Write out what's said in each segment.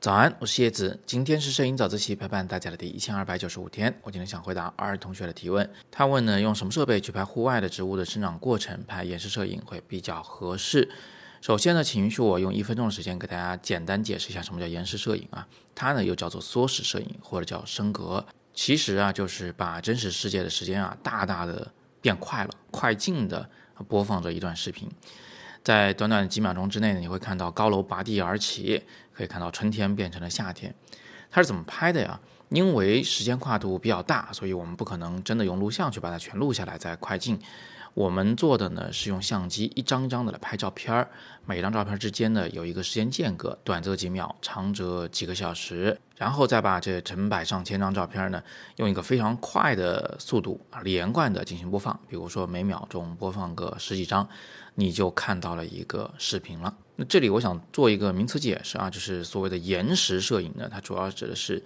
早安，我是叶子。今天是摄影早自习陪伴大家的第一千二百九十五天。我今天想回答二同学的提问。他问呢，用什么设备去拍户外的植物的生长过程，拍延时摄影会比较合适？首先呢，请允许我用一分钟的时间给大家简单解释一下什么叫延时摄影啊。它呢又叫做缩时摄影或者叫升格。其实啊，就是把真实世界的时间啊大大的变快了，快进的播放着一段视频。在短短几秒钟之内呢，你会看到高楼拔地而起，可以看到春天变成了夏天。它是怎么拍的呀？因为时间跨度比较大，所以我们不可能真的用录像去把它全录下来再快进。我们做的呢是用相机一张一张的来拍照片儿，每张照片之间呢有一个时间间隔，短则几秒，长则几个小时，然后再把这成百上千张照片呢用一个非常快的速度啊连贯的进行播放，比如说每秒钟播放个十几张，你就看到了一个视频了。那这里我想做一个名词解释啊，就是所谓的延时摄影呢，它主要指的是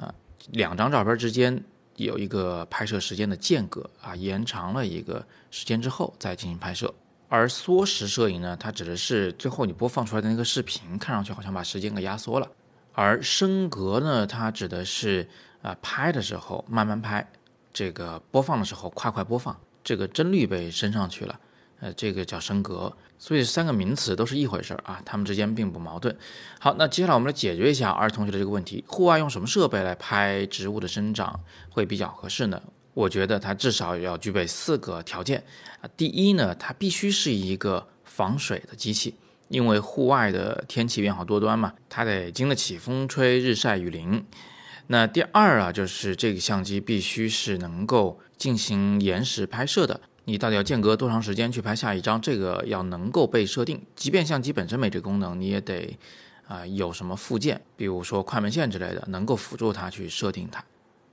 啊两张照片之间。有一个拍摄时间的间隔啊，延长了一个时间之后再进行拍摄。而缩时摄影呢，它指的是最后你播放出来的那个视频，看上去好像把时间给压缩了。而升格呢，它指的是啊拍的时候慢慢拍，这个播放的时候快快播放，这个帧率被升上去了。呃，这个叫升格，所以三个名词都是一回事儿啊，它们之间并不矛盾。好，那接下来我们来解决一下儿同学的这个问题：户外用什么设备来拍植物的生长会比较合适呢？我觉得它至少要具备四个条件啊。第一呢，它必须是一个防水的机器，因为户外的天气变化多端嘛，它得经得起风吹日晒雨淋。那第二啊，就是这个相机必须是能够进行延时拍摄的。你到底要间隔多长时间去拍下一张？这个要能够被设定。即便相机本身没这功能，你也得啊有什么附件，比如说快门线之类的，能够辅助它去设定它。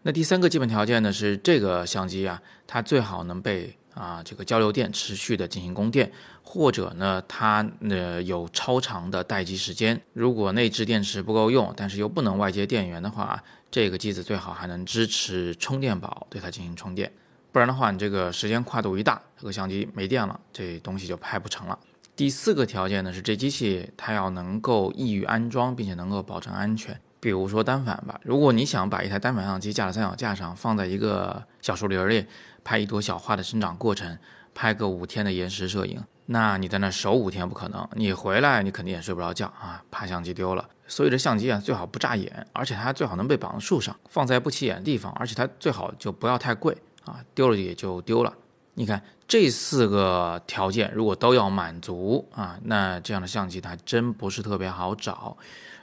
那第三个基本条件呢是这个相机啊，它最好能被啊这个交流电持续的进行供电，或者呢它呃有超长的待机时间。如果内置电池不够用，但是又不能外接电源的话，这个机子最好还能支持充电宝对它进行充电。不然的话，你这个时间跨度一大，这个相机没电了，这东西就拍不成了。第四个条件呢是，这机器它要能够易于安装，并且能够保证安全。比如说单反吧，如果你想把一台单反相机架在三脚架上，放在一个小树林里拍一朵小花的生长过程，拍个五天的延时摄影，那你在那守五天不可能，你回来你肯定也睡不着觉啊，怕相机丢了。所以这相机啊最好不扎眼，而且它最好能被绑在树上，放在不起眼的地方，而且它最好就不要太贵。啊，丢了也就丢了。你看这四个条件，如果都要满足啊，那这样的相机它真不是特别好找。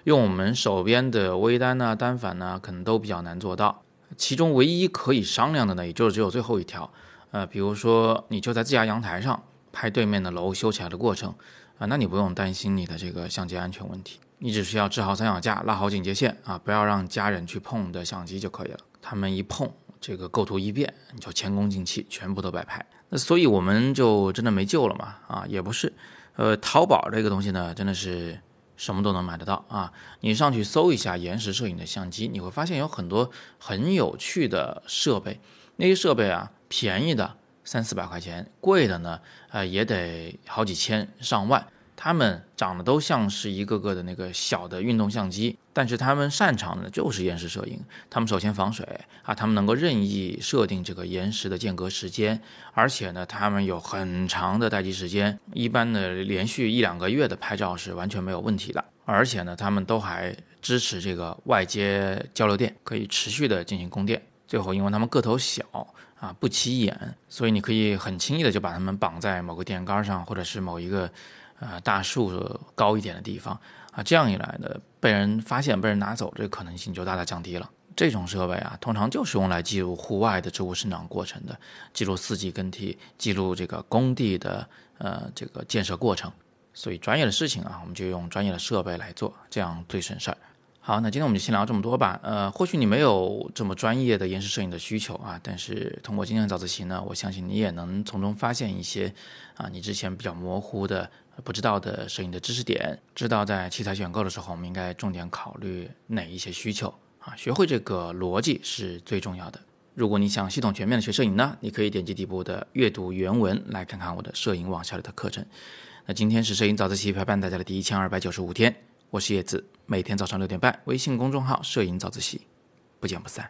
用我们手边的微单呢、单反呢，可能都比较难做到。其中唯一可以商量的呢，也就是只有最后一条。呃，比如说你就在自家阳台上拍对面的楼修起来的过程啊，那你不用担心你的这个相机安全问题，你只需要支好三脚架、拉好警戒线啊，不要让家人去碰的相机就可以了。他们一碰。这个构图一变，你就前功尽弃，全部都摆拍。那所以我们就真的没救了嘛？啊，也不是。呃，淘宝这个东西呢，真的是什么都能买得到啊。你上去搜一下延时摄影的相机，你会发现有很多很有趣的设备。那些设备啊，便宜的三四百块钱，贵的呢，呃，也得好几千上万。他们长得都像是一个个的那个小的运动相机，但是他们擅长的就是延时摄影。他们首先防水啊，他们能够任意设定这个延时的间隔时间，而且呢，他们有很长的待机时间，一般的连续一两个月的拍照是完全没有问题的。而且呢，他们都还支持这个外接交流电，可以持续的进行供电。最后，因为他们个头小啊，不起眼，所以你可以很轻易的就把它们绑在某个电杆上，或者是某一个。呃，大树高一点的地方啊，这样一来呢，被人发现、被人拿走，这个可能性就大大降低了。这种设备啊，通常就是用来记录户外的植物生长过程的，记录四季更替，记录这个工地的呃这个建设过程。所以专业的事情啊，我们就用专业的设备来做，这样最省事儿。好，那今天我们就先聊这么多吧。呃，或许你没有这么专业的延时摄影的需求啊，但是通过今天的早自习呢，我相信你也能从中发现一些啊，你之前比较模糊的、不知道的摄影的知识点，知道在器材选购的时候，我们应该重点考虑哪一些需求啊。学会这个逻辑是最重要的。如果你想系统全面的学摄影呢，你可以点击底部的阅读原文来看看我的摄影网下的课程。那今天是摄影早自习陪伴大家的第一千二百九十五天。我是叶子，每天早上六点半，微信公众号“摄影早自习”，不见不散。